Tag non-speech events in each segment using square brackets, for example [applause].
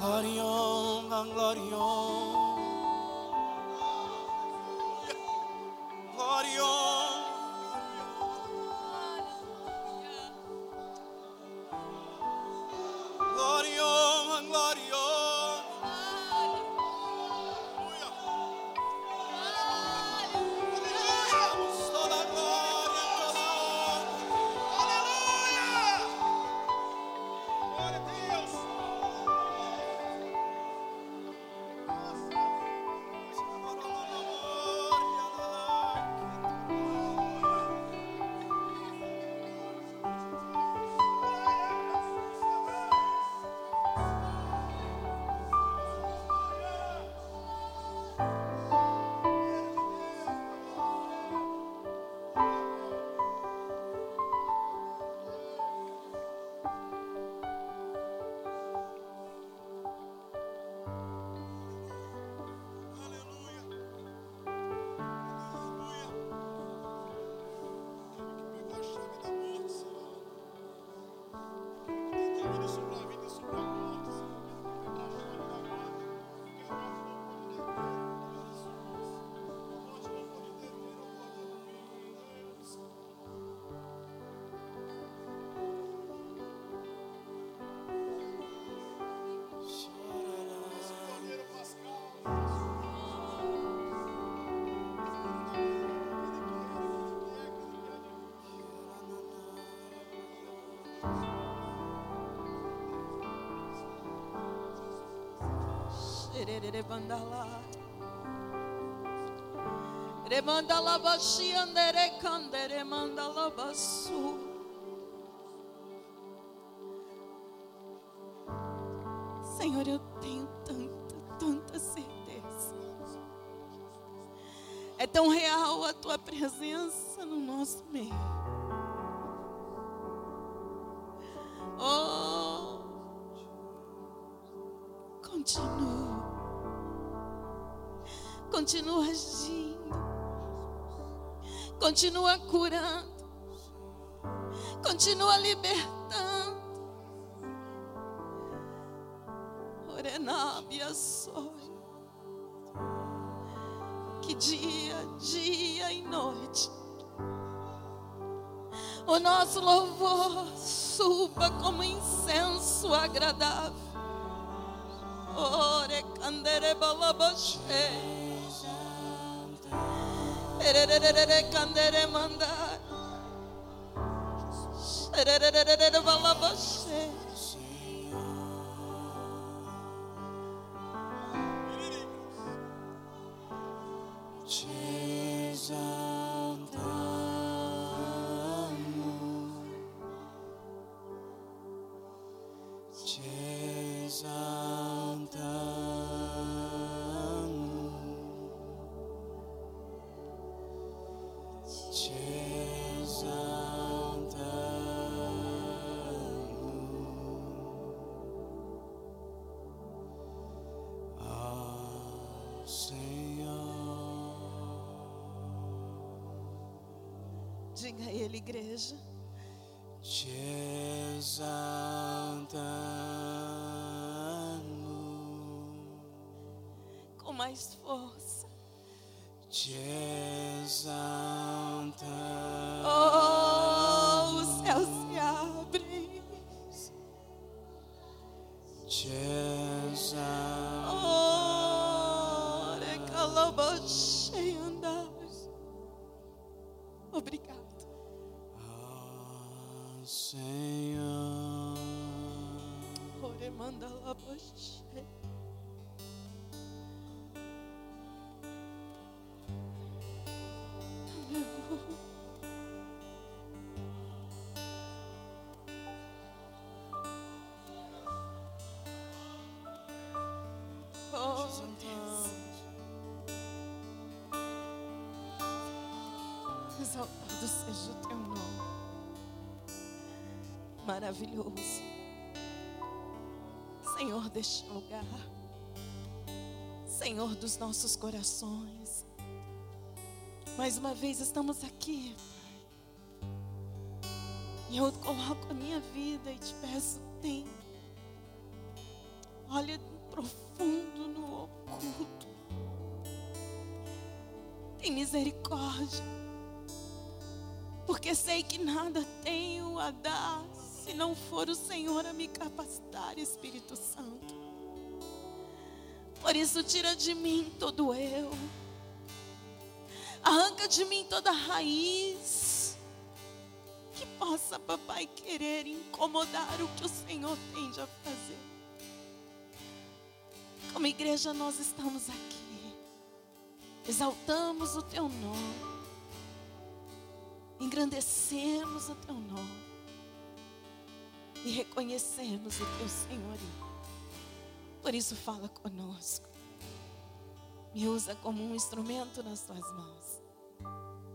Harion, ang bandala. Remandala bashi andere kandere mandala basu. Senhor, eu tenho tanta, tanta certeza. É tão real a tua presença no nosso meio. Oh, continua. Continua agindo. Continua curando. Continua libertando. Orenábia sonho. Que dia, dia e noite. O nosso louvor suba como incenso agradável. Ore candere Jesus. Mais força. te exaltamos, Oh, os céus se abrem. te Exaltado seja o teu nome. Maravilhoso. Senhor deste lugar. Senhor dos nossos corações. Mais uma vez estamos aqui. E eu coloco a minha vida e te peço, tem. olha profundo no oculto. Tem misericórdia. Porque sei que nada tenho a dar se não for o Senhor a me capacitar, Espírito Santo. Por isso, tira de mim todo eu. Arranca de mim toda raiz. Que possa, papai, querer incomodar o que o Senhor tem a fazer. Como igreja, nós estamos aqui. Exaltamos o teu nome. Engrandecemos o teu nome. E reconhecemos o teu senhorio. Por isso, fala conosco. Me usa como um instrumento nas tuas mãos.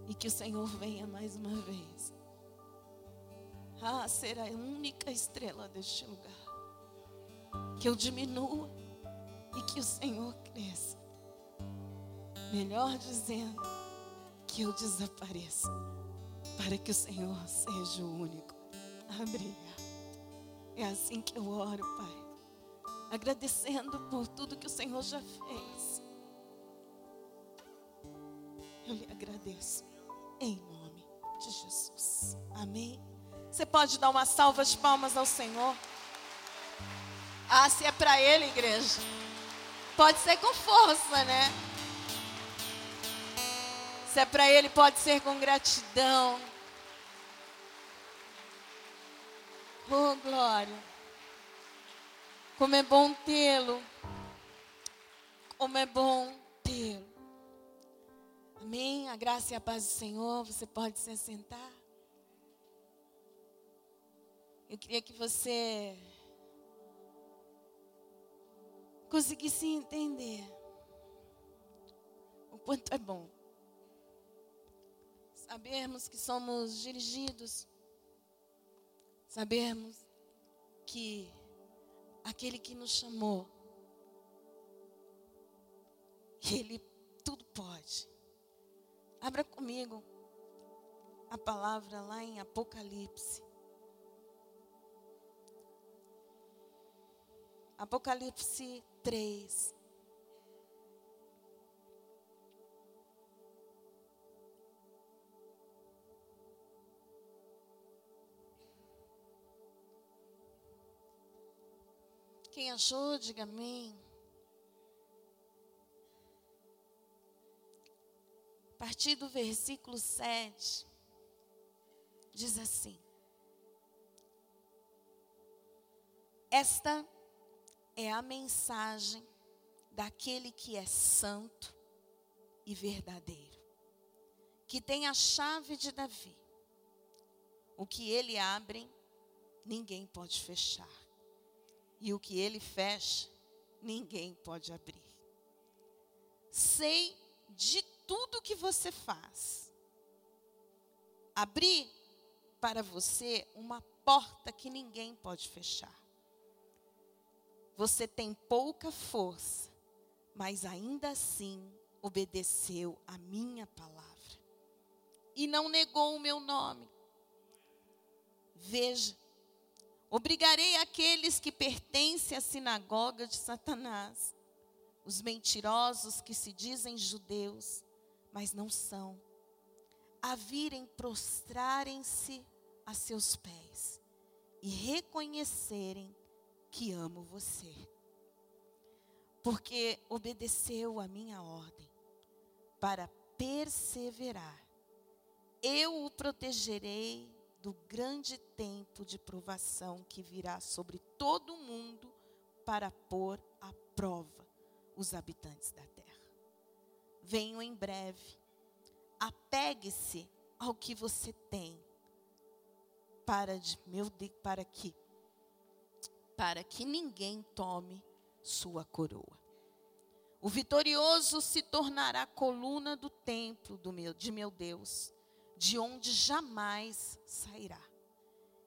E que o Senhor venha mais uma vez. Ah, ser a única estrela deste lugar. Que eu diminua e que o Senhor cresça. Melhor dizendo, que eu desapareça. Para que o Senhor seja o único. Obrigado. É assim que eu oro, Pai agradecendo por tudo que o Senhor já fez. Eu lhe agradeço em nome de Jesus. Amém. Você pode dar uma salva de palmas ao Senhor? Ah, se é para Ele, igreja. Pode ser com força, né? Se é para Ele, pode ser com gratidão. Oh, glória. Como é bom tê-lo. Como é bom tê-lo. Amém? A graça e a paz do Senhor. Você pode se assentar. Eu queria que você conseguisse entender o quanto é bom sabermos que somos dirigidos, sabermos que aquele que nos chamou, Ele tudo pode. Abra comigo a palavra lá em Apocalipse. Apocalipse 3. Quem achou, diga amém. A partir do versículo 7, diz assim: Esta é a mensagem daquele que é santo e verdadeiro, que tem a chave de Davi. O que ele abre, ninguém pode fechar e o que ele fecha, ninguém pode abrir. Sei de tudo que você faz. Abri para você uma porta que ninguém pode fechar. Você tem pouca força, mas ainda assim obedeceu a minha palavra e não negou o meu nome. Veja, Obrigarei aqueles que pertencem à sinagoga de Satanás, os mentirosos que se dizem judeus, mas não são, a virem prostrarem-se a seus pés e reconhecerem que amo você. Porque obedeceu a minha ordem para perseverar. Eu o protegerei do grande tempo de provação que virá sobre todo o mundo para pôr à prova os habitantes da terra. Venho em breve. Apegue-se ao que você tem para de, meu para que para que ninguém tome sua coroa. O vitorioso se tornará coluna do templo do meu, de meu Deus de onde jamais sairá.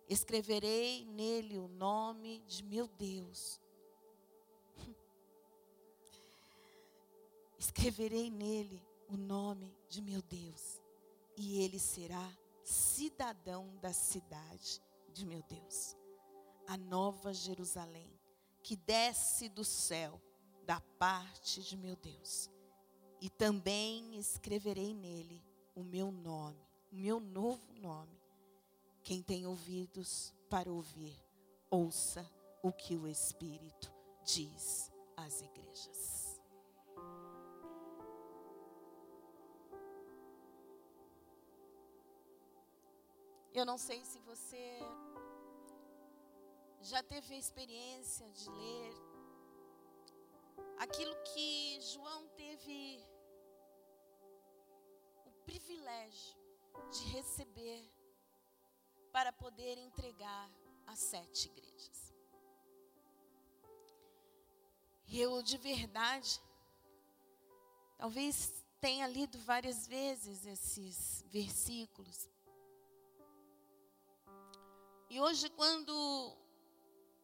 Escreverei nele o nome de meu Deus. [laughs] Escreverei nele o nome de meu Deus, e ele será cidadão da cidade de meu Deus, a nova Jerusalém, que desce do céu, da parte de meu Deus. E também escreverei nele o meu nome, o meu novo nome. Quem tem ouvidos para ouvir, ouça o que o Espírito diz às igrejas. Eu não sei se você já teve a experiência de ler aquilo que João teve o privilégio de receber para poder entregar às sete igrejas. Eu de verdade, talvez tenha lido várias vezes esses versículos. E hoje, quando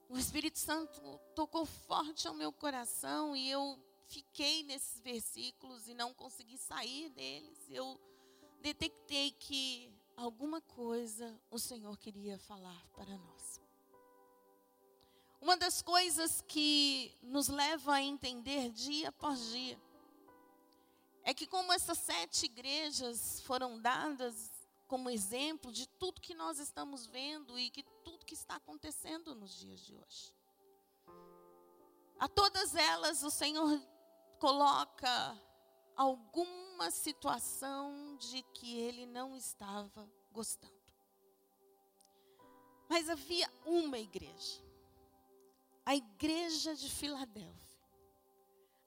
o Espírito Santo tocou forte ao meu coração e eu fiquei nesses versículos e não consegui sair deles, eu detectei que alguma coisa o Senhor queria falar para nós. Uma das coisas que nos leva a entender dia após dia é que, como essas sete igrejas foram dadas como exemplo de tudo que nós estamos vendo e que tudo que está acontecendo nos dias de hoje. A todas elas o Senhor coloca alguma situação de que ele não estava gostando. Mas havia uma igreja a igreja de Filadélfia,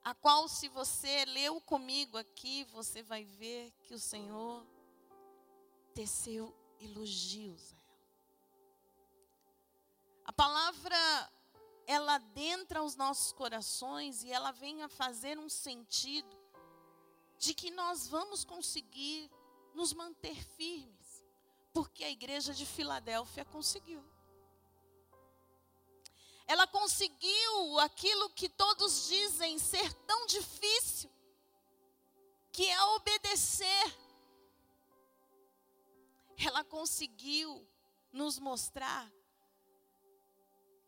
a qual, se você leu comigo aqui, você vai ver que o Senhor teceu elogios a ela. A palavra, ela adentra os nossos corações e ela vem a fazer um sentido de que nós vamos conseguir nos manter firmes, porque a igreja de Filadélfia conseguiu ela conseguiu aquilo que todos dizem ser tão difícil, que é obedecer. Ela conseguiu nos mostrar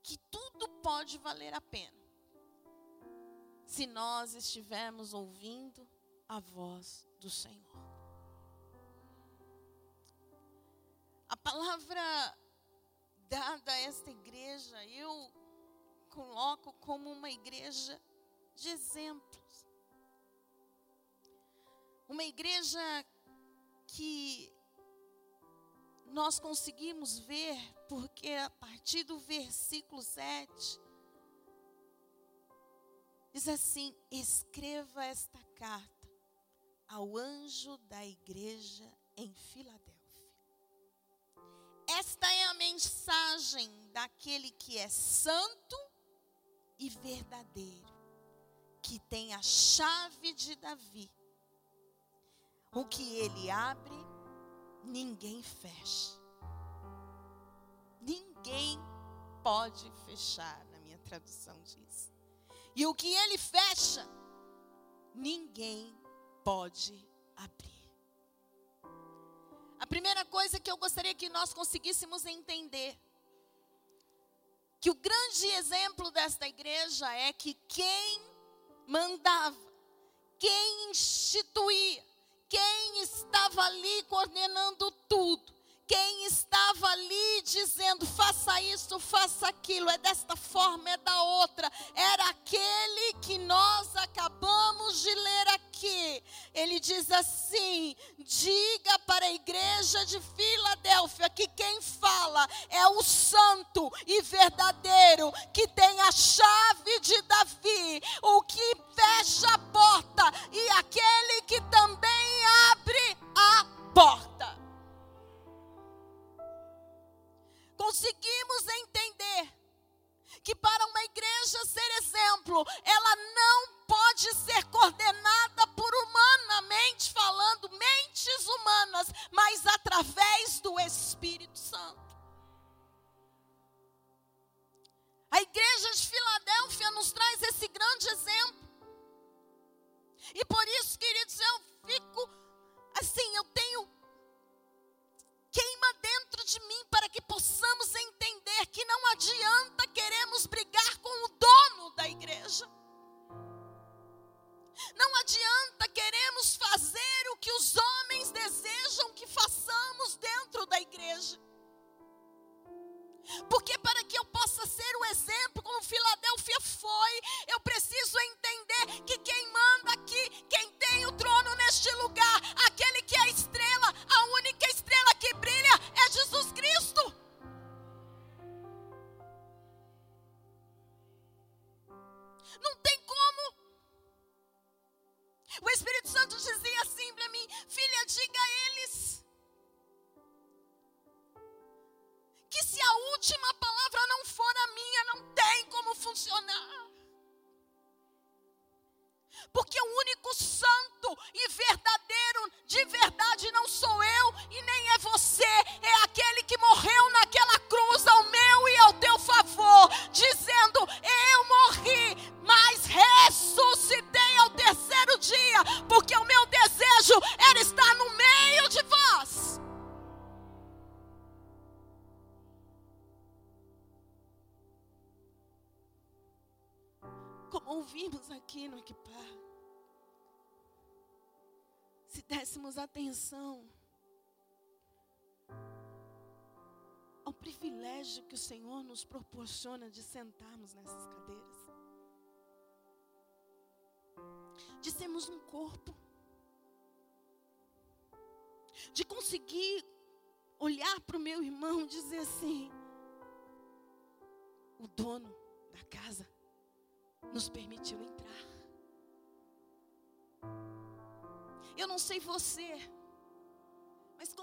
que tudo pode valer a pena, se nós estivermos ouvindo a voz do Senhor. A palavra dada a esta igreja, eu coloco como uma igreja de exemplos. Uma igreja que nós conseguimos ver, porque a partir do versículo 7, diz assim: escreva esta carta ao anjo da igreja em Filadélfia. Esta é a mensagem daquele que é santo e verdadeiro, que tem a chave de Davi. O que ele abre, ninguém fecha. Ninguém pode fechar, na minha tradução diz. E o que ele fecha, ninguém pode abrir. A primeira coisa que eu gostaria que nós conseguíssemos entender que o grande exemplo desta igreja é que quem mandava, quem instituía, quem estava ali coordenando tudo, quem estava ali dizendo faça isso, faça aquilo, é desta forma, é da outra, era aquele que nós acabamos de ler aqui. Ele diz assim: diga para a igreja de Filadélfia que quem fala é o santo e verdadeiro, que tem a chave de Davi, o que fecha a porta e aquele que também abre a porta. Conseguimos entender que para uma igreja ser exemplo, ela não pode ser coordenada por humanamente falando, mentes humanas, mas através do Espírito Santo. A igreja de Filadélfia nos traz esse grande exemplo. E por isso, queridos, eu fico assim, eu tenho de mim para que possamos entender que não adianta queremos brigar com o dono da igreja. Não adianta queremos fazer o que os homens desejam nos proporciona de sentarmos nessas cadeiras, de sermos um corpo, de conseguir olhar para o meu irmão e dizer assim: o dono da casa nos permitiu entrar. Eu não sei você,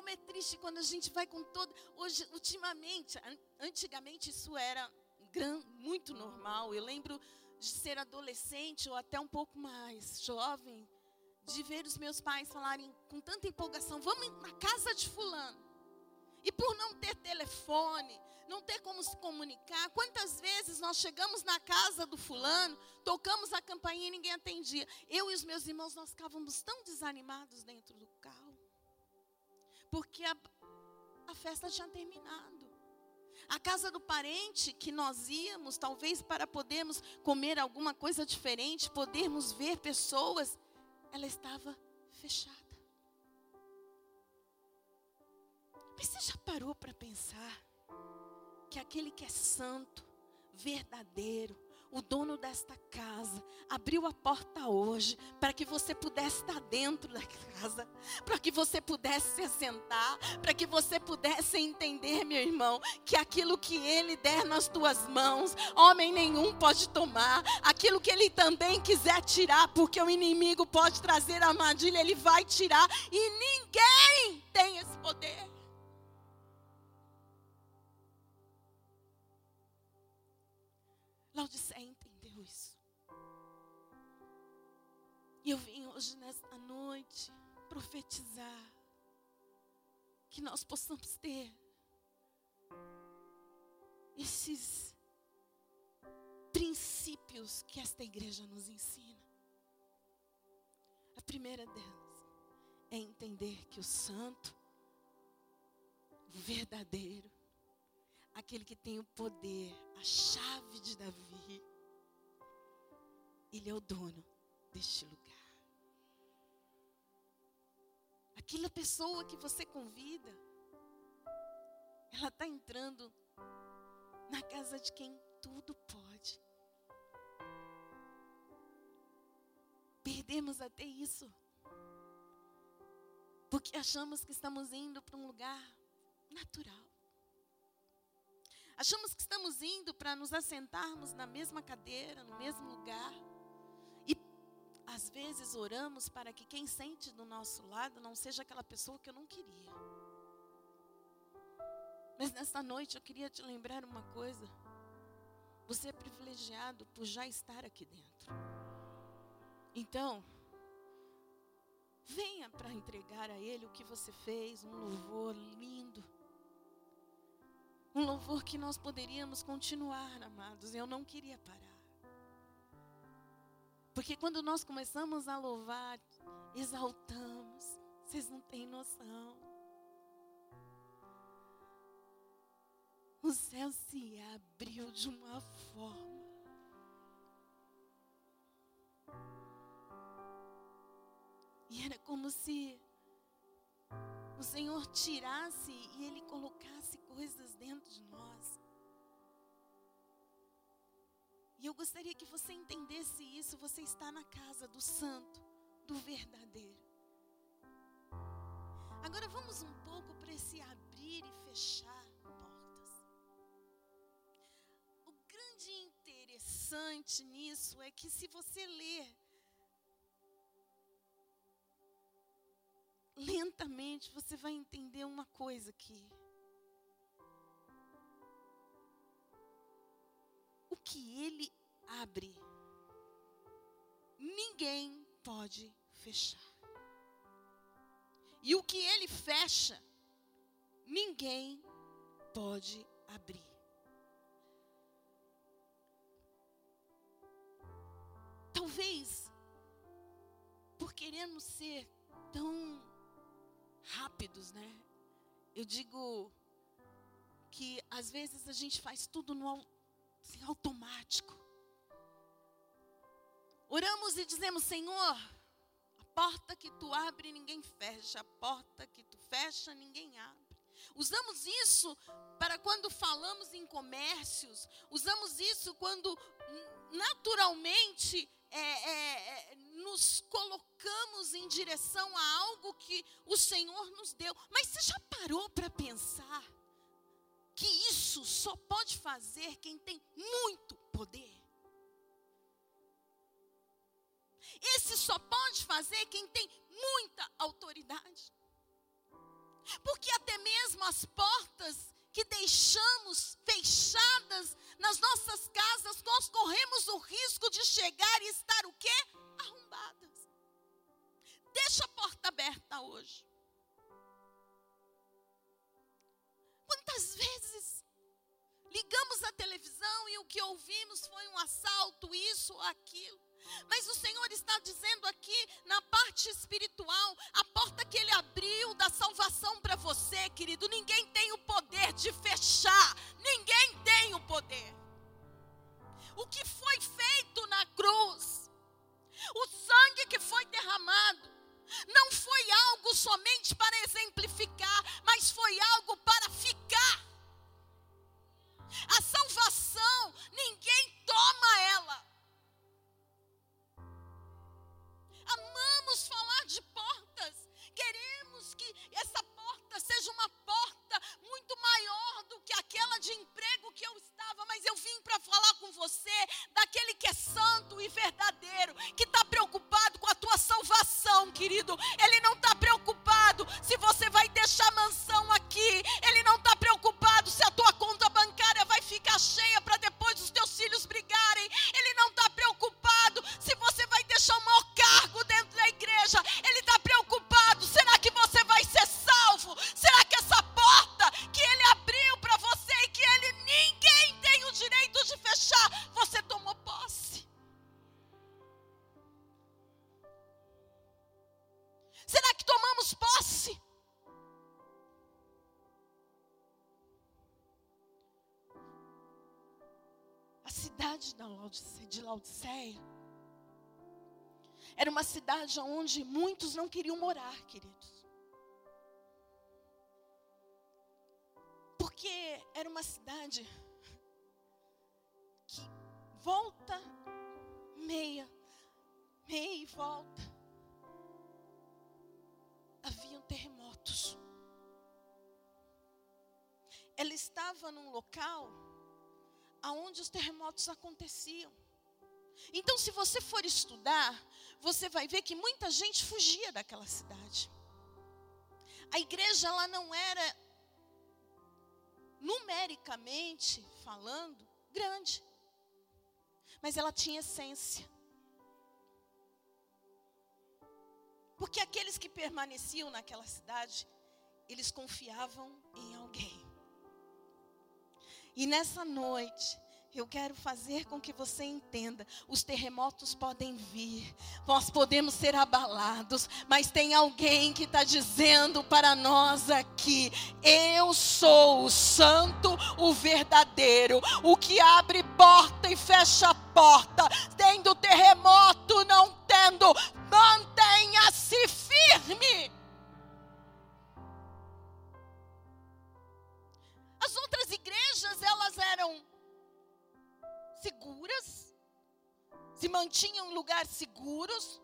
como é triste quando a gente vai com todo. Hoje, ultimamente, antigamente isso era gran, muito normal. Eu lembro de ser adolescente ou até um pouco mais jovem, de ver os meus pais falarem com tanta empolgação: vamos na casa de Fulano. E por não ter telefone, não ter como se comunicar. Quantas vezes nós chegamos na casa do fulano, tocamos a campainha e ninguém atendia. Eu e os meus irmãos, nós ficávamos tão desanimados dentro do carro. Porque a, a festa tinha terminado. A casa do parente que nós íamos, talvez para podermos comer alguma coisa diferente, podermos ver pessoas, ela estava fechada. Mas você já parou para pensar que aquele que é santo, verdadeiro, o dono desta casa, abriu a porta hoje para que você pudesse estar dentro da casa, para que você pudesse se assentar, para que você pudesse entender, meu irmão, que aquilo que ele der nas tuas mãos, homem nenhum pode tomar, aquilo que ele também quiser tirar, porque o inimigo pode trazer a armadilha, ele vai tirar e ninguém tem esse poder. Laodiceia entendeu isso. E eu vim hoje, nesta noite, profetizar que nós possamos ter esses princípios que esta igreja nos ensina. A primeira delas é entender que o santo, o verdadeiro, aquele que tem o poder, a chave de Davi, ele é o dono deste lugar. Aquela pessoa que você convida, ela está entrando na casa de quem tudo pode. Perdemos até isso. Porque achamos que estamos indo para um lugar natural. Achamos que estamos indo para nos assentarmos na mesma cadeira, no mesmo lugar. E às vezes oramos para que quem sente do nosso lado não seja aquela pessoa que eu não queria. Mas nesta noite eu queria te lembrar uma coisa. Você é privilegiado por já estar aqui dentro. Então, venha para entregar a Ele o que você fez, um louvor lindo um louvor que nós poderíamos continuar, amados. Eu não queria parar. Porque quando nós começamos a louvar, exaltamos. Vocês não têm noção. O céu se abriu de uma forma. E era como se o Senhor tirasse e Ele colocasse coisas dentro de nós. E eu gostaria que você entendesse isso. Você está na casa do Santo, do verdadeiro. Agora vamos um pouco para esse abrir e fechar portas. O grande interessante nisso é que se você ler lentamente você vai entender uma coisa aqui. Que ele abre, ninguém pode fechar. E o que ele fecha, ninguém pode abrir. Talvez, por queremos ser tão rápidos, né? Eu digo que às vezes a gente faz tudo no assim, automático. Oramos e dizemos, Senhor, a porta que tu abre, ninguém fecha, a porta que tu fecha, ninguém abre. Usamos isso para quando falamos em comércios, usamos isso quando naturalmente é, é, é, nos colocamos em direção a algo que o Senhor nos deu. Mas você já parou para pensar que isso só pode fazer quem tem muito poder? Esse só pode fazer quem tem muita autoridade. Porque até mesmo as portas que deixamos fechadas nas nossas casas, nós corremos o risco de chegar e estar o quê? Arrombadas. Deixa a porta aberta hoje. Quantas vezes ligamos a televisão e o que ouvimos foi um assalto, isso ou aquilo? Mas o Senhor está dizendo aqui na parte espiritual, a porta que Ele abriu da salvação para você, querido, ninguém tem o poder de fechar, ninguém tem o poder. O que foi feito na cruz, o sangue que foi derramado, não foi algo somente para exemplificar, mas foi algo para ficar. A cidade onde muitos não queriam morar, queridos. Porque era uma cidade que volta, meia, meia e volta. Haviam terremotos. Ela estava num local aonde os terremotos aconteciam. Então, se você for estudar, você vai ver que muita gente fugia daquela cidade. A igreja ela não era numericamente falando grande, mas ela tinha essência. Porque aqueles que permaneciam naquela cidade, eles confiavam em alguém. E nessa noite, eu quero fazer com que você entenda: os terremotos podem vir, nós podemos ser abalados, mas tem alguém que está dizendo para nós aqui: eu sou o santo, o verdadeiro, o que abre porta e fecha porta, tendo terremoto, não tendo, mantenha-se firme. As outras igrejas, elas eram seguras, se mantinham em lugares seguros,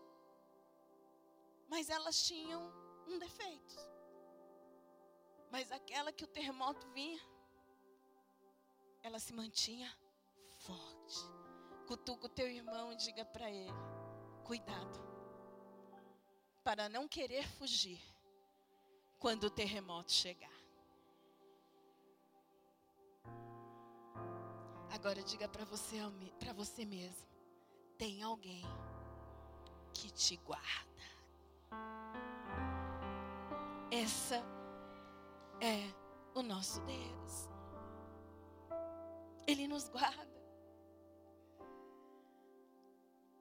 mas elas tinham um defeito. Mas aquela que o terremoto vinha, ela se mantinha forte. Cutuca o teu irmão e diga para ele: cuidado, para não querer fugir, quando o terremoto chegar. Agora diga para você, para você mesmo, tem alguém que te guarda. Essa é o nosso Deus. Ele nos guarda.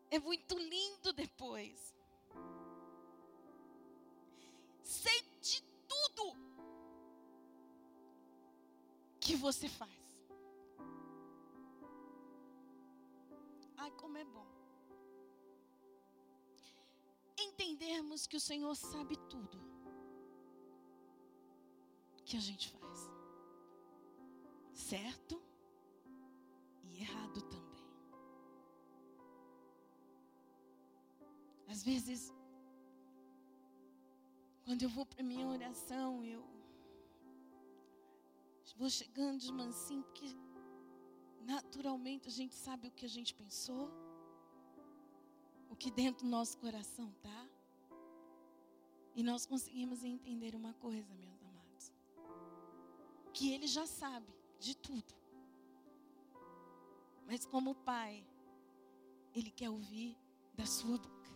É muito lindo depois. Sei de tudo que você faz. Ai, como é bom. Entendermos que o Senhor sabe tudo que a gente faz. Certo e errado também. Às vezes, quando eu vou para minha oração, eu vou chegando de mansinho, porque naturalmente a gente sabe o que a gente pensou, o que dentro do nosso coração tá. E nós conseguimos entender uma coisa, meus amados, que Ele já sabe de tudo. Mas como Pai, Ele quer ouvir da sua boca.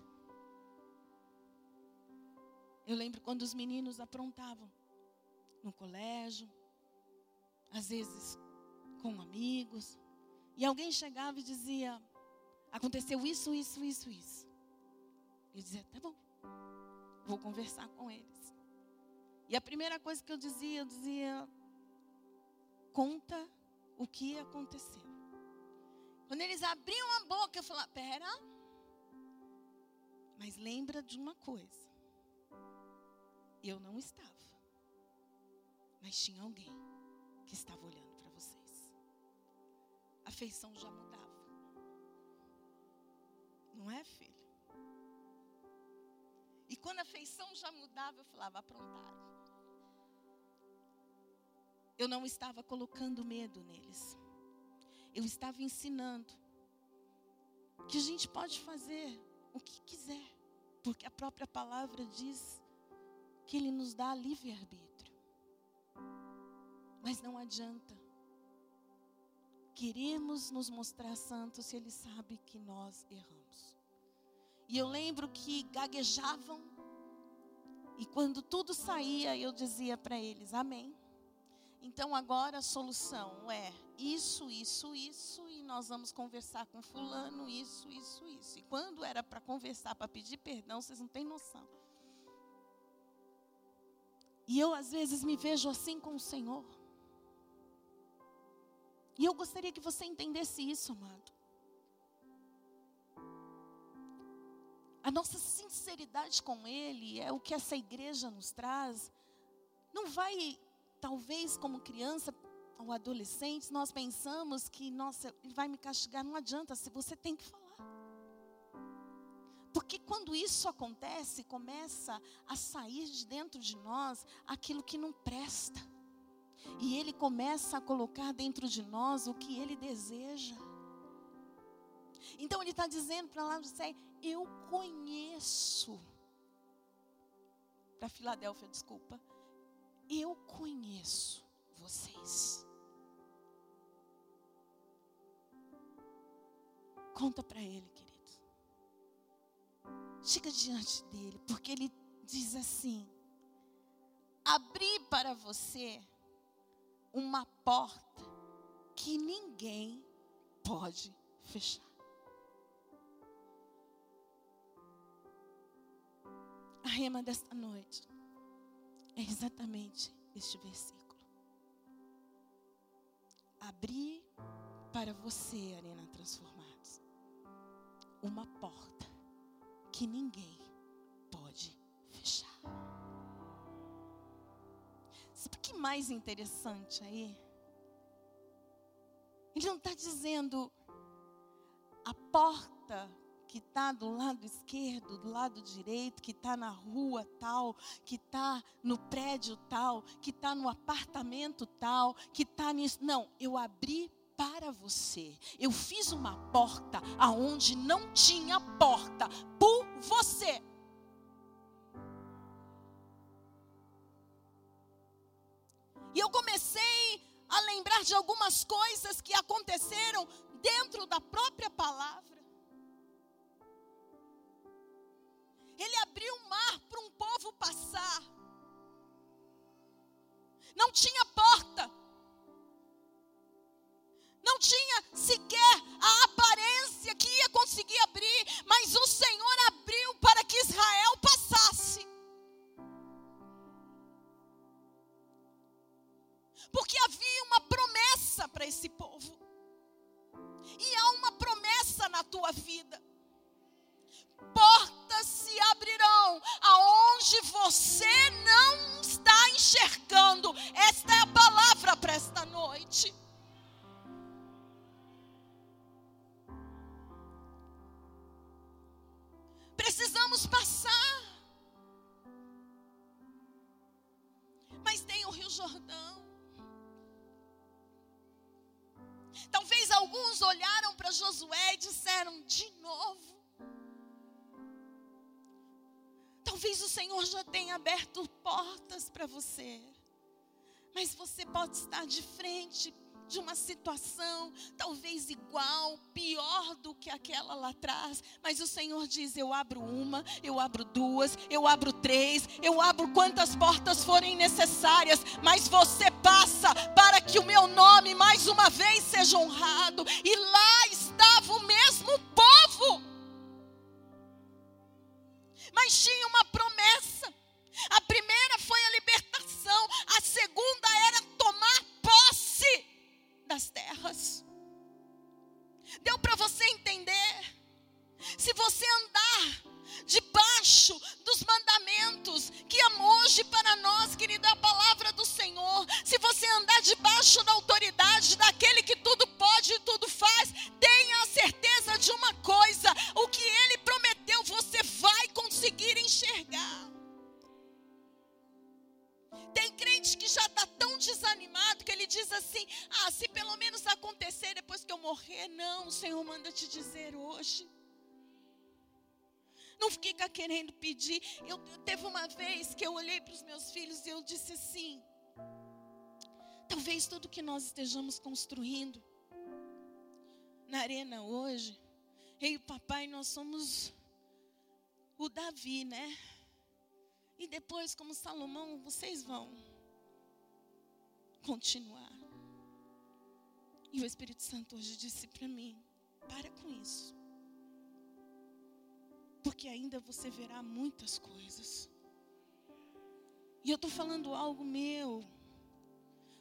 Eu lembro quando os meninos aprontavam no colégio, às vezes com amigos, e alguém chegava e dizia: aconteceu isso, isso, isso, isso. Eu dizia: tá bom, vou conversar com eles. E a primeira coisa que eu dizia, eu dizia: conta o que aconteceu. Quando eles abriam a boca, eu falava: pera, mas lembra de uma coisa. Eu não estava. Mas tinha alguém que estava olhando. A feição já mudava. Não é, filho? E quando a feição já mudava, eu falava, aprontado. Eu não estava colocando medo neles. Eu estava ensinando que a gente pode fazer o que quiser, porque a própria palavra diz que Ele nos dá livre-arbítrio. Mas não adianta. Queremos nos mostrar santos se Ele sabe que nós erramos. E eu lembro que gaguejavam, e quando tudo saía, eu dizia para eles: Amém. Então agora a solução é isso, isso, isso, e nós vamos conversar com Fulano, isso, isso, isso. E quando era para conversar, para pedir perdão, vocês não têm noção. E eu às vezes me vejo assim com o Senhor. E eu gostaria que você entendesse isso, amado. A nossa sinceridade com Ele é o que essa igreja nos traz. Não vai, talvez, como criança ou adolescente, nós pensamos que, nossa, Ele vai me castigar. Não adianta, se você tem que falar. Porque quando isso acontece, começa a sair de dentro de nós aquilo que não presta. E ele começa a colocar dentro de nós o que ele deseja. Então ele está dizendo para lá, você, eu conheço. Para Filadélfia, desculpa. Eu conheço vocês. Conta para ele, querido. Chega diante dele, porque ele diz assim: abri para você uma porta que ninguém pode fechar. A rema desta noite é exatamente este versículo. Abri para você, Arena Transformados, uma porta que ninguém Sabe que mais interessante aí? Ele não está dizendo a porta que está do lado esquerdo, do lado direito, que está na rua tal, que está no prédio tal, que está no apartamento tal, que está nisso. Não, eu abri para você. Eu fiz uma porta aonde não tinha porta por você. De algumas coisas que aconteceram dentro da própria palavra. Ele abriu o mar para um povo passar. Não tinha porta. Não tinha sequer a aparência que ia conseguir abrir, mas o Senhor abriu para esse povo. E há uma promessa na tua vida. Portas se abrirão aonde você não está enxergando. Esta é a palavra para esta noite. Para Josué e disseram: de novo. Talvez o Senhor já tenha aberto portas para você, mas você pode estar de frente de uma situação talvez igual, pior do que aquela lá atrás, mas o Senhor diz: Eu abro uma, eu abro duas, eu abro três, eu abro quantas portas forem necessárias, mas você passa para que o meu nome mais uma vez seja honrado, e lá eu olhei para os meus filhos e eu disse assim: talvez tudo que nós estejamos construindo na arena hoje, eu e o papai, nós somos o Davi, né? E depois, como Salomão, vocês vão continuar. E o Espírito Santo hoje disse para mim: para com isso. Porque ainda você verá muitas coisas. E eu estou falando algo meu.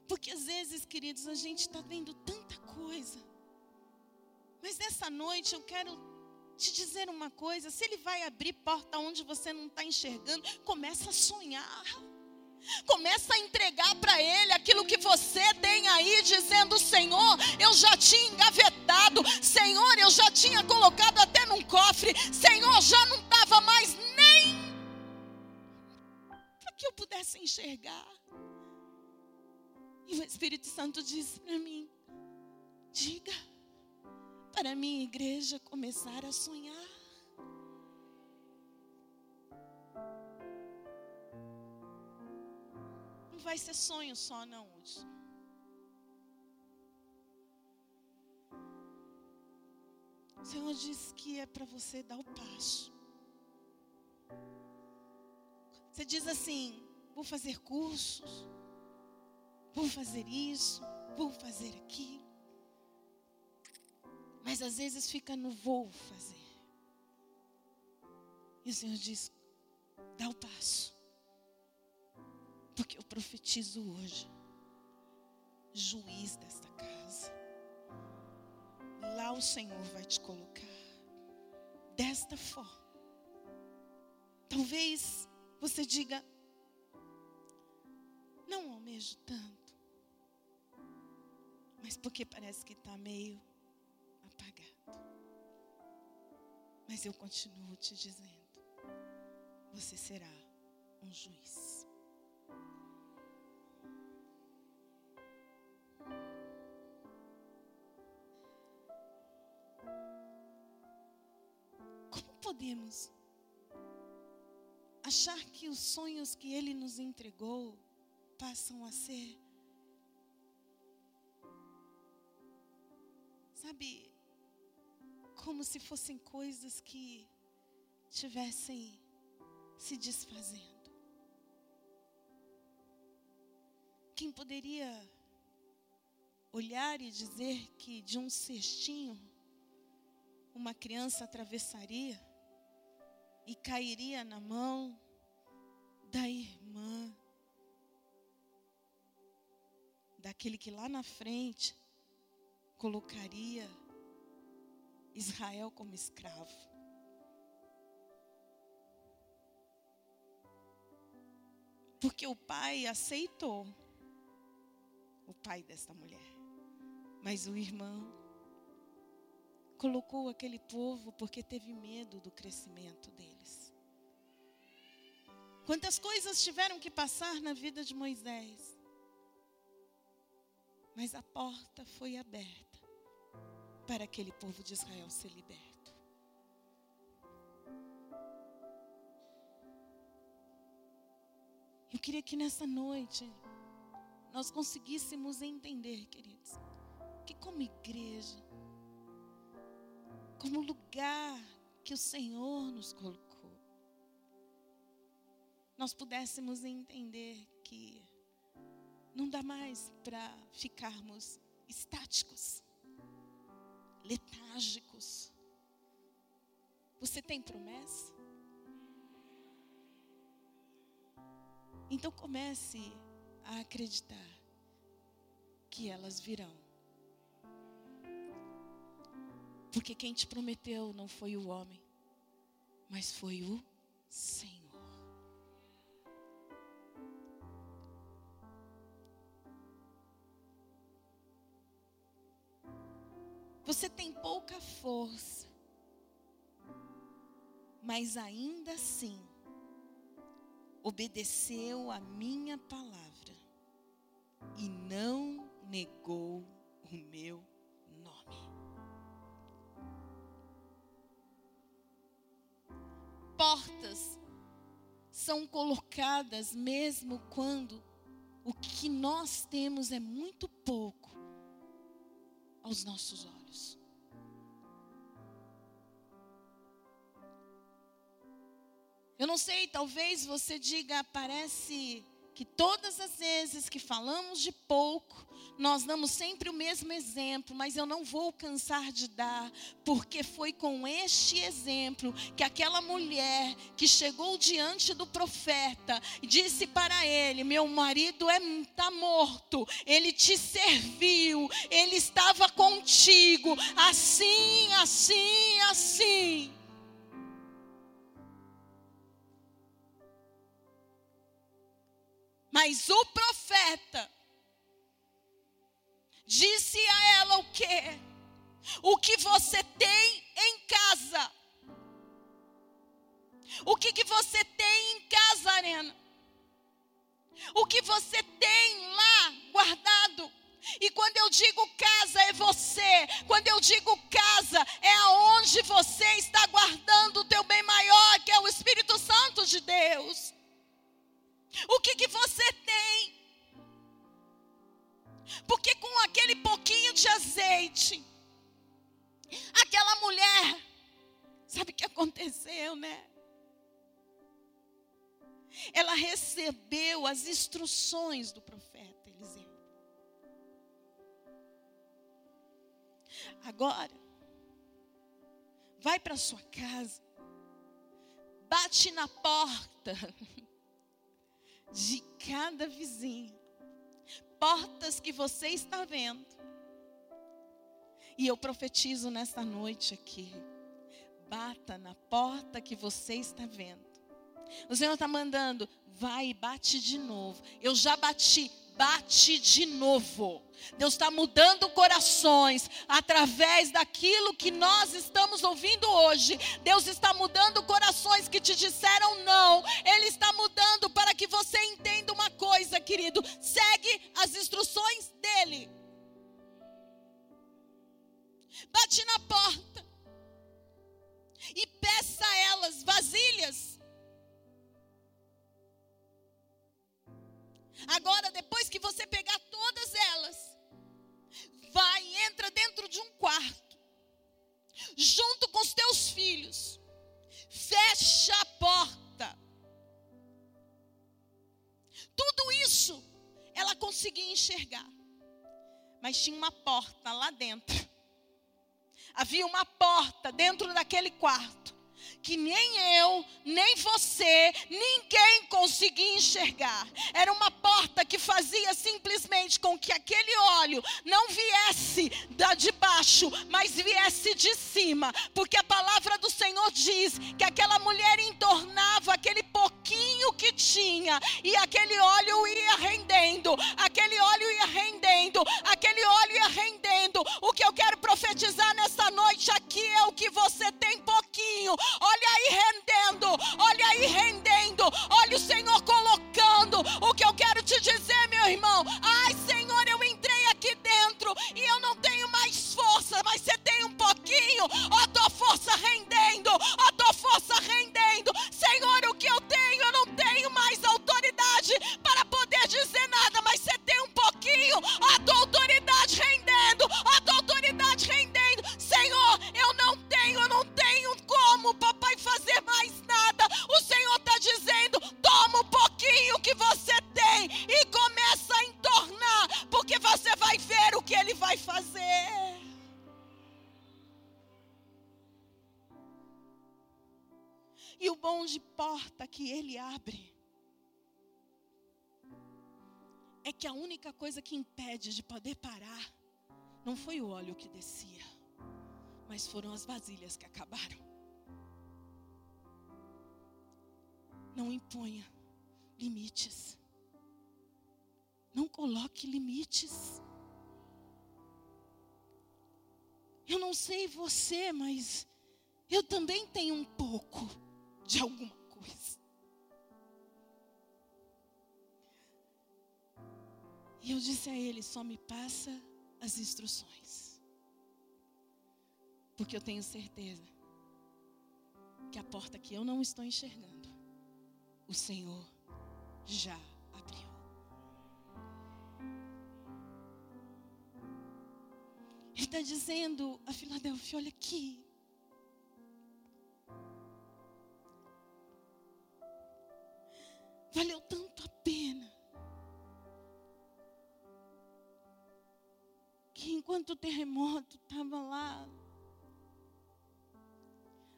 Porque às vezes, queridos, a gente está vendo tanta coisa. Mas nessa noite eu quero te dizer uma coisa: se ele vai abrir porta onde você não está enxergando, começa a sonhar. Começa a entregar para Ele aquilo que você tem aí, dizendo: Senhor, eu já tinha engavetado, Senhor, eu já tinha colocado até num cofre, Senhor, já pudesse enxergar. E o Espírito Santo disse para mim: diga para a minha igreja começar a sonhar. Não vai ser sonho só, não, Hudson. O Senhor diz que é para você dar o passo. Você diz assim: vou fazer cursos, vou fazer isso, vou fazer aquilo. Mas às vezes fica no vou fazer. E o Senhor diz: dá o passo. Porque eu profetizo hoje, juiz desta casa. Lá o Senhor vai te colocar. Desta forma. Talvez você diga: não almejo tanto. Mas porque parece que está meio apagado. Mas eu continuo te dizendo: você será um juiz. Como podemos achar que os sonhos que Ele nos entregou passam a ser. Sabe, como se fossem coisas que tivessem se desfazendo. Quem poderia olhar e dizer que de um cestinho uma criança atravessaria e cairia na mão da irmã daquele que lá na frente colocaria Israel como escravo. Porque o pai aceitou o pai desta mulher. Mas o irmão colocou aquele povo porque teve medo do crescimento deles. Quantas coisas tiveram que passar na vida de Moisés. Mas a porta foi aberta para aquele povo de Israel ser liberto. Eu queria que nessa noite nós conseguíssemos entender, queridos, que como igreja, como lugar que o Senhor nos colocou, nós pudéssemos entender que não dá mais para ficarmos estáticos, letárgicos. Você tem promessa? Então comece a acreditar que elas virão. Porque quem te prometeu não foi o homem, mas foi o Senhor. Você tem pouca força, mas ainda assim obedeceu a minha palavra e não negou o meu nome. Portas são colocadas mesmo quando o que nós temos é muito pouco aos nossos olhos. Eu não sei, talvez você diga, parece que todas as vezes que falamos de pouco, nós damos sempre o mesmo exemplo, mas eu não vou cansar de dar, porque foi com este exemplo que aquela mulher que chegou diante do profeta disse para ele: Meu marido está é, morto, ele te serviu, ele estava contigo, assim, assim, assim. Mas o profeta disse a ela o quê? O que você tem em casa. O que, que você tem em casa, Arena? O que você tem lá guardado? E quando eu digo casa, é você. Quando eu digo casa, é aonde você está guardando o teu bem maior, que é o Espírito Santo de Deus. O que, que você tem? Porque com aquele pouquinho de azeite, aquela mulher, sabe o que aconteceu, né? Ela recebeu as instruções do profeta Eliseu. Agora, vai para sua casa, bate na porta [laughs] de cada vizinho. Portas que você está vendo. E eu profetizo nesta noite aqui. Bata na porta que você está vendo. O Senhor está mandando, vai e bate de novo. Eu já bati, bate de novo. Deus está mudando corações através daquilo que nós estamos ouvindo hoje. Deus está mudando corações que te disseram não. Ele está mudando para que você entenda uma coisa, querido. Segue as instruções dele. Bate na porta e peça a elas vasilhas Agora, depois que você pegar todas elas, vai e entra dentro de um quarto, junto com os teus filhos, fecha a porta. Tudo isso ela conseguia enxergar, mas tinha uma porta lá dentro. Havia uma porta dentro daquele quarto que nem eu, nem você, ninguém conseguia enxergar. Era uma porta que fazia simplesmente com que aquele óleo não viesse da de baixo, mas viesse de cima, porque a palavra do Senhor diz que aquela mulher entornava aquele pouquinho que tinha e aquele óleo ia rendendo, aquele óleo ia rendendo, aquele óleo ia rendendo. O que eu quero profetizar nessa noite aqui é o que você tem pouquinho. Olha aí rendendo, olha aí rendendo, olha o Senhor colocando. Única coisa que impede de poder parar não foi o óleo que descia, mas foram as vasilhas que acabaram. Não imponha limites. Não coloque limites. Eu não sei você, mas eu também tenho um pouco de alguma coisa. E eu disse a ele: só me passa as instruções. Porque eu tenho certeza que a porta que eu não estou enxergando, o Senhor já abriu. Ele está dizendo a Filadélfia: olha aqui. Valeu tanto a pena. Que enquanto o terremoto estava lá,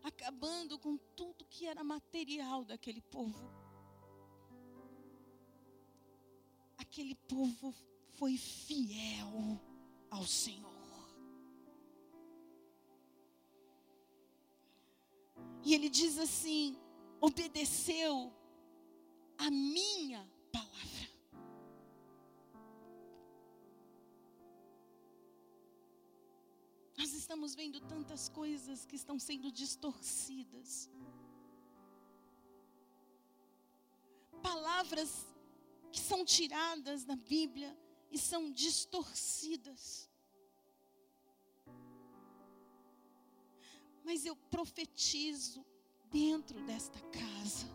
acabando com tudo que era material daquele povo, aquele povo foi fiel ao Senhor. E ele diz assim: obedeceu a minha palavra. Estamos vendo tantas coisas que estão sendo distorcidas. Palavras que são tiradas da Bíblia e são distorcidas. Mas eu profetizo dentro desta casa,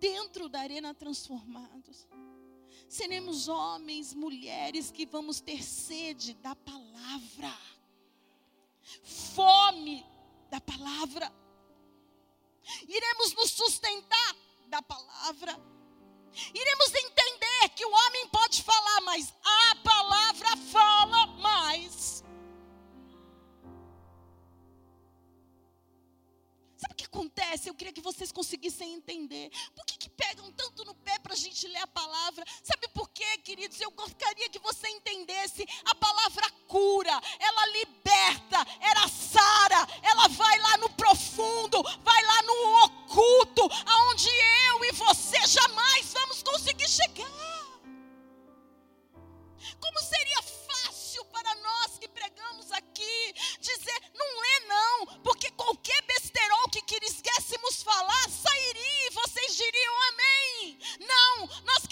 dentro da Arena Transformados, seremos homens, mulheres que vamos ter sede da palavra, fome da palavra, iremos nos sustentar da palavra. Iremos entender que o homem pode falar, mas a palavra fala mais. Acontece? Eu queria que vocês conseguissem entender. Por que, que pegam tanto no pé para a gente ler a palavra? Sabe por quê, queridos? Eu gostaria que você entendesse. A palavra cura, ela liberta, ela sara, ela vai lá no profundo, vai lá no oculto, aonde eu e você jamais vamos conseguir chegar. Como seria fácil para nós que pregamos aqui dizer, não lê não, porque qualquer besterol que quiséssemos falar sairia e vocês diriam amém. Não, nós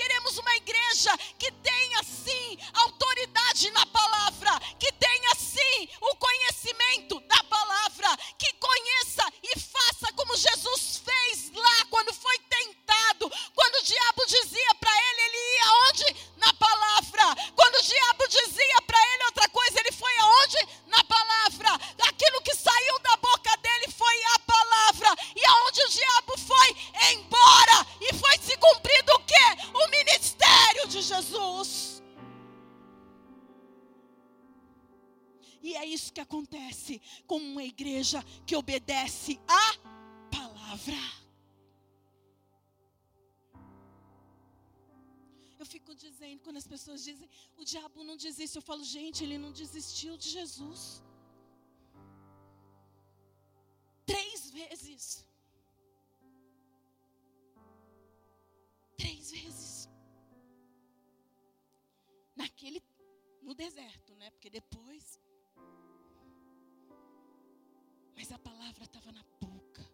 igreja que obedece à palavra. Eu fico dizendo, quando as pessoas dizem, o diabo não desiste, eu falo, gente, ele não desistiu de Jesus. Três vezes. Três vezes. Naquele, no deserto, né? Porque depois. Mas a palavra estava na boca,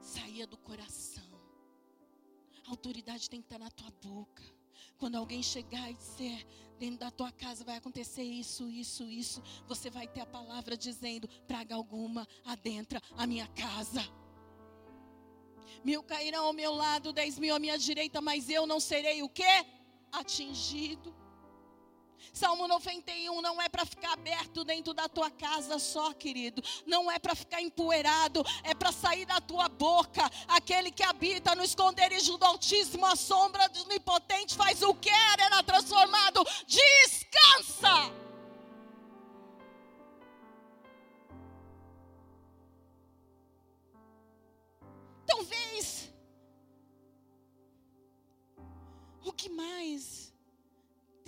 saía do coração. A autoridade tem que estar na tua boca. Quando alguém chegar e dizer, dentro da tua casa vai acontecer isso, isso, isso, você vai ter a palavra dizendo: praga alguma adentra a minha casa. Mil cairão ao meu lado, dez mil à minha direita, mas eu não serei o quê? Atingido. Salmo 91 não é para ficar aberto dentro da tua casa só, querido. Não é para ficar empoeirado, é para sair da tua boca. Aquele que habita no esconderijo do Altíssimo, a sombra do Onipotente faz o que era transformado. Descansa.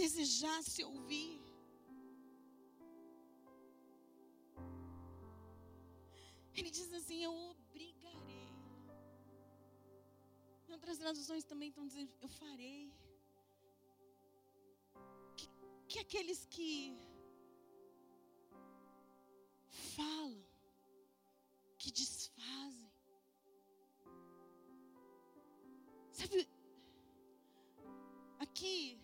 Desejasse ouvir. Ele diz assim: Eu obrigarei. Em outras traduções também estão dizendo: Eu farei. Que, que aqueles que falam, que desfazem. Sabe, aqui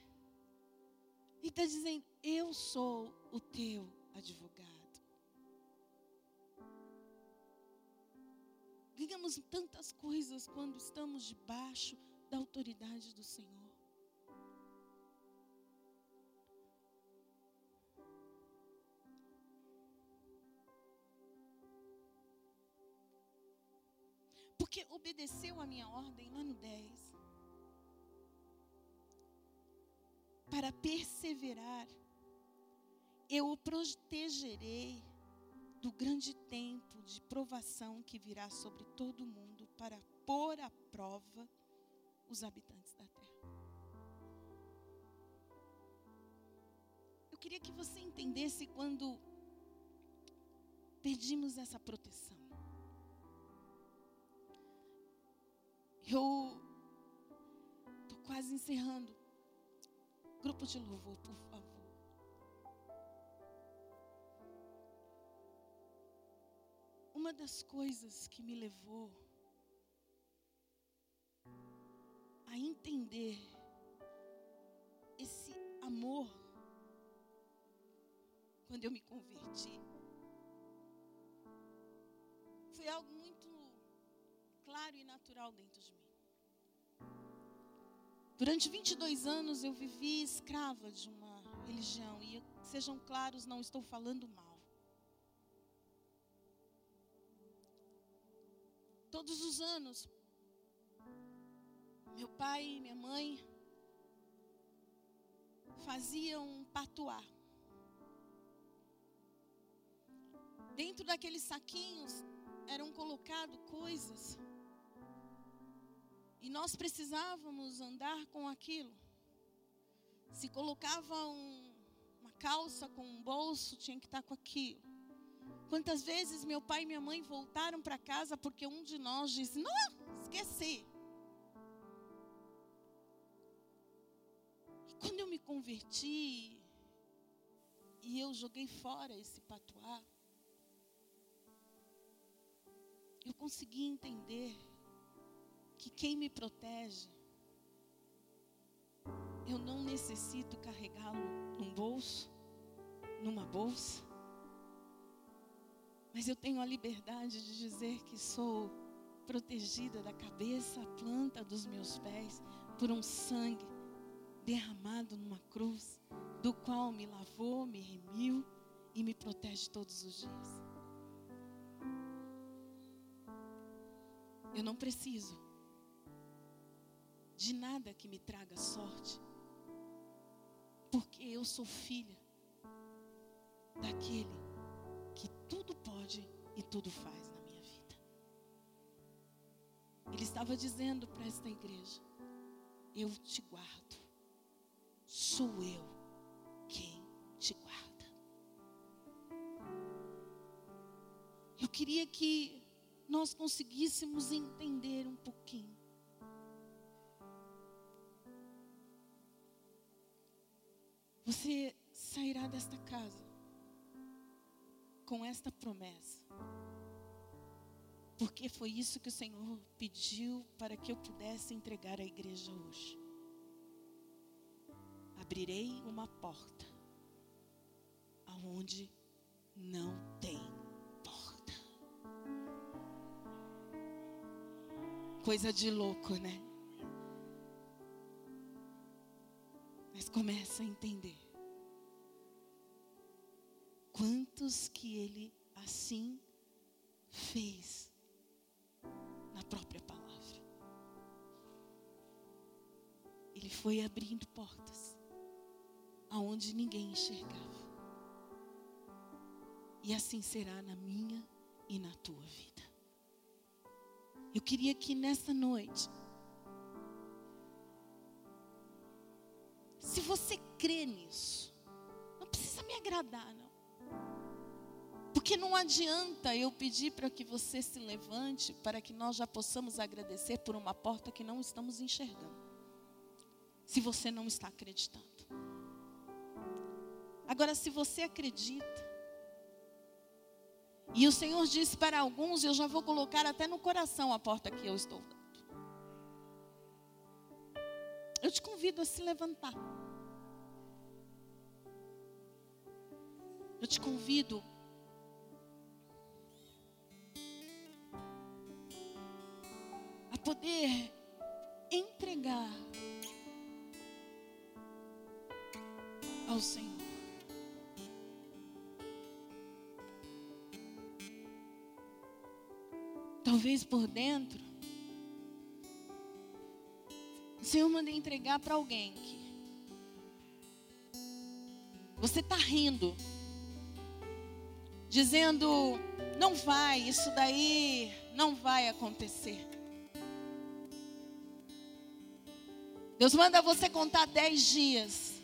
está dizendo: Eu sou o teu advogado. Ganhamos tantas coisas quando estamos debaixo da autoridade do Senhor. Porque obedeceu a minha ordem lá no 10. Para perseverar, eu o protegerei do grande tempo de provação que virá sobre todo o mundo para pôr à prova os habitantes da terra. Eu queria que você entendesse quando pedimos essa proteção. Eu estou quase encerrando. Grupo de louvor, por favor. Uma das coisas que me levou a entender esse amor quando eu me converti foi algo muito claro e natural dentro de mim. Durante 22 anos eu vivi escrava de uma religião e sejam claros, não estou falando mal. Todos os anos, meu pai e minha mãe faziam um patuá. Dentro daqueles saquinhos eram colocadas coisas e nós precisávamos andar com aquilo. Se colocava um, uma calça com um bolso, tinha que estar com aquilo. Quantas vezes meu pai e minha mãe voltaram para casa porque um de nós disse: Não, esqueci. E quando eu me converti e eu joguei fora esse patuá, eu consegui entender que quem me protege, eu não necessito carregá-lo num bolso, numa bolsa, mas eu tenho a liberdade de dizer que sou protegida da cabeça à planta dos meus pés por um sangue derramado numa cruz, do qual me lavou, me remiu e me protege todos os dias. Eu não preciso de nada que me traga sorte, porque eu sou filha daquele tudo pode e tudo faz na minha vida. Ele estava dizendo para esta igreja: Eu te guardo, sou eu quem te guarda. Eu queria que nós conseguíssemos entender um pouquinho. Você sairá desta casa com esta promessa. Porque foi isso que o Senhor pediu para que eu pudesse entregar à igreja hoje. Abrirei uma porta aonde não tem porta. Coisa de louco, né? Mas começa a entender. Quantos que ele assim fez na própria palavra. Ele foi abrindo portas aonde ninguém enxergava. E assim será na minha e na tua vida. Eu queria que nessa noite, se você crê nisso, não precisa me agradar, não. Porque não adianta eu pedir para que você se levante para que nós já possamos agradecer por uma porta que não estamos enxergando. Se você não está acreditando. Agora, se você acredita, e o Senhor disse para alguns, eu já vou colocar até no coração a porta que eu estou dando. Eu te convido a se levantar. Eu te convido. A poder entregar ao Senhor. Talvez por dentro, o Senhor manda entregar para alguém que você está rindo, dizendo: não vai, isso daí não vai acontecer. Deus manda você contar dez dias,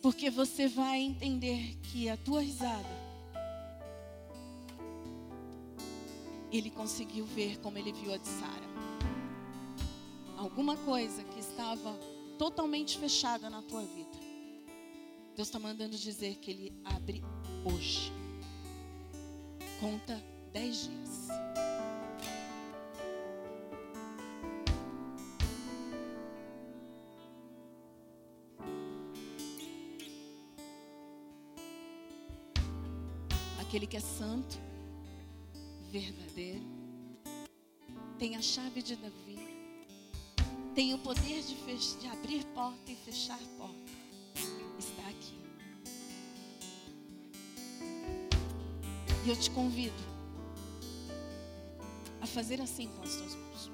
porque você vai entender que a tua risada, Ele conseguiu ver como Ele viu a de Sara. Alguma coisa que estava totalmente fechada na tua vida. Deus está mandando dizer que Ele abre hoje. Conta dez dias. Aquele que é santo, verdadeiro, tem a chave de Davi, tem o poder de, de abrir porta e fechar porta, eu te convido a fazer assim com as tuas mãos.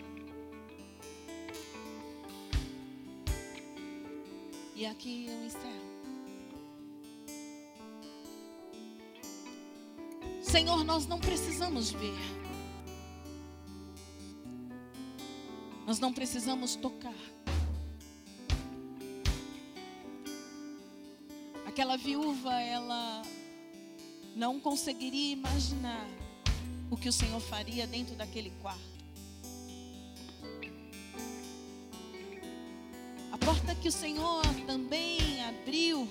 E aqui eu encerro. Senhor, nós não precisamos ver. Nós não precisamos tocar. Aquela viúva, ela não conseguiria imaginar o que o Senhor faria dentro daquele quarto. A porta que o Senhor também abriu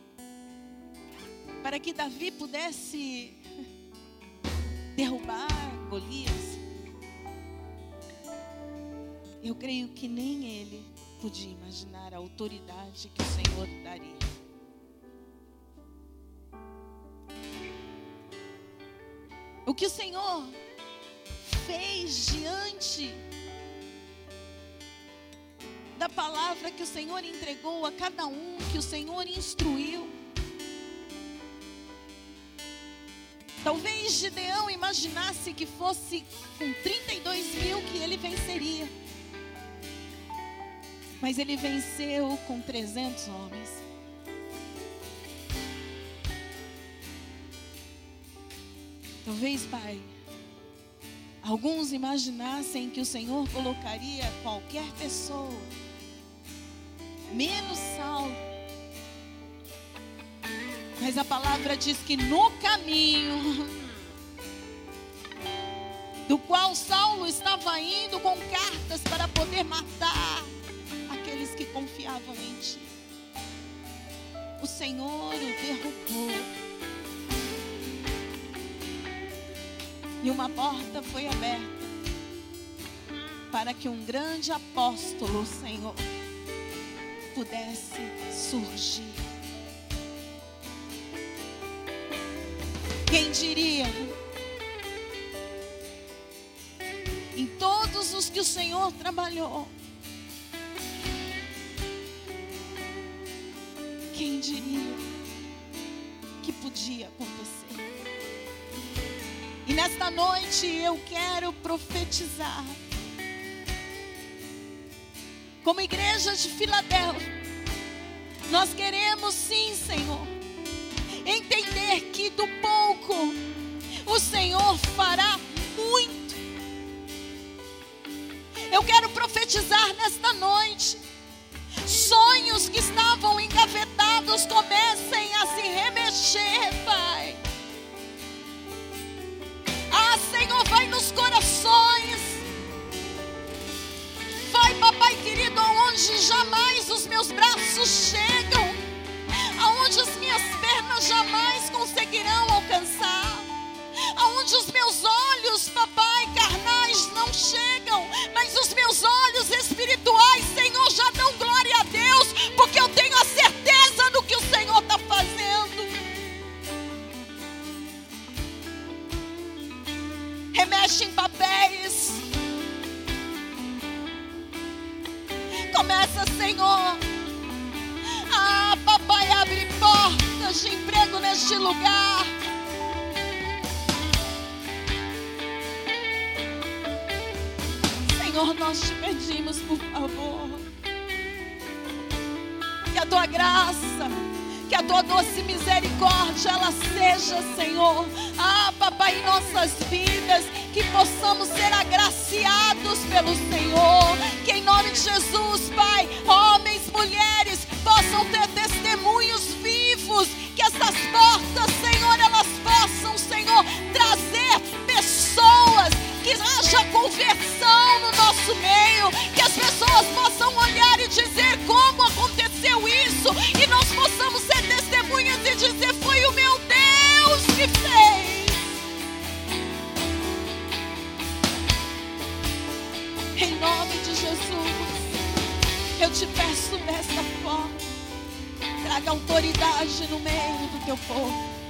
[laughs] para que Davi pudesse [laughs] derrubar Golias. Eu creio que nem ele podia imaginar a autoridade que o Senhor daria. O que o Senhor fez diante da palavra que o Senhor entregou a cada um, que o Senhor instruiu. Talvez Gideão imaginasse que fosse com 32 mil que ele venceria. Mas ele venceu com 300 homens. Talvez, Pai, alguns imaginassem que o Senhor colocaria qualquer pessoa, menos Saulo. Mas a palavra diz que no caminho do qual Saulo estava indo com cartas para poder matar aqueles que confiavam em ti. O Senhor o derrubou. E uma porta foi aberta para que um grande apóstolo, Senhor, pudesse surgir. Quem diria? Em todos os que o Senhor trabalhou, quem diria que podia acontecer? Nesta noite eu quero profetizar. Como igreja de Filadélfia, nós queremos sim, Senhor, entender que do pouco o Senhor fará muito. Eu quero profetizar nesta noite. Sonhos que estavam engavetados comecem a se remexer, Pai. Senhor, vai nos corações. Vai, papai querido, aonde jamais os meus braços chegam, aonde as minhas pernas jamais conseguirão alcançar, aonde os meus olhos, papai, carnais não chegam, mas os meus olhos espirituais, Senhor, já dão glória a Deus, porque eu tenho a certeza remexe em papéis. Começa, Senhor. Ah, papai, abre portas de emprego neste lugar. Senhor, nós te pedimos, por favor, que a tua graça, que a tua doce misericórdia, ela seja, Senhor, ah, papai, em nossas vidas, que possamos ser agraciados pelo Senhor, que em nome de Jesus, Pai, homens, mulheres, possam ter testemunhos vivos, que essas portas, Senhor, elas possam, Senhor, trazer pessoas, que haja conversão no nosso meio, que as pessoas possam olhar eu te peço desta forma, traga autoridade no meio do teu povo.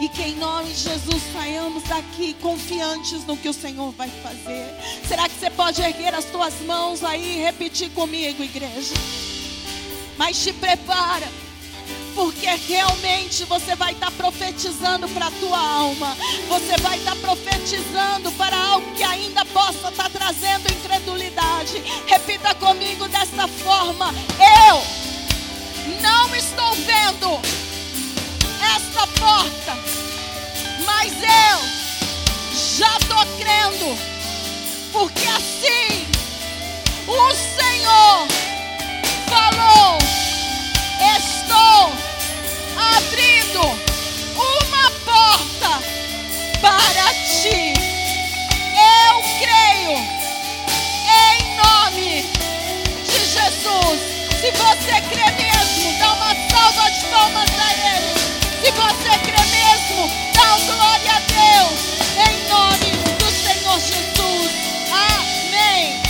E que em nome de Jesus saiamos daqui confiantes no que o Senhor vai fazer. Será que você pode erguer as tuas mãos aí e repetir comigo, igreja? Mas te prepara porque realmente você vai estar profetizando para a tua alma, você vai estar profetizando para algo que ainda possa estar trazendo incredulidade. Repita comigo dessa forma: eu não estou vendo esta porta, mas eu já estou crendo, porque assim o Senhor falou estou abrindo uma porta para ti. Eu creio em nome de Jesus. Se você crê mesmo, dá uma salva de palmas a Ele. Se você crê mesmo, dá glória a Deus. Em nome do Senhor Jesus. Amém.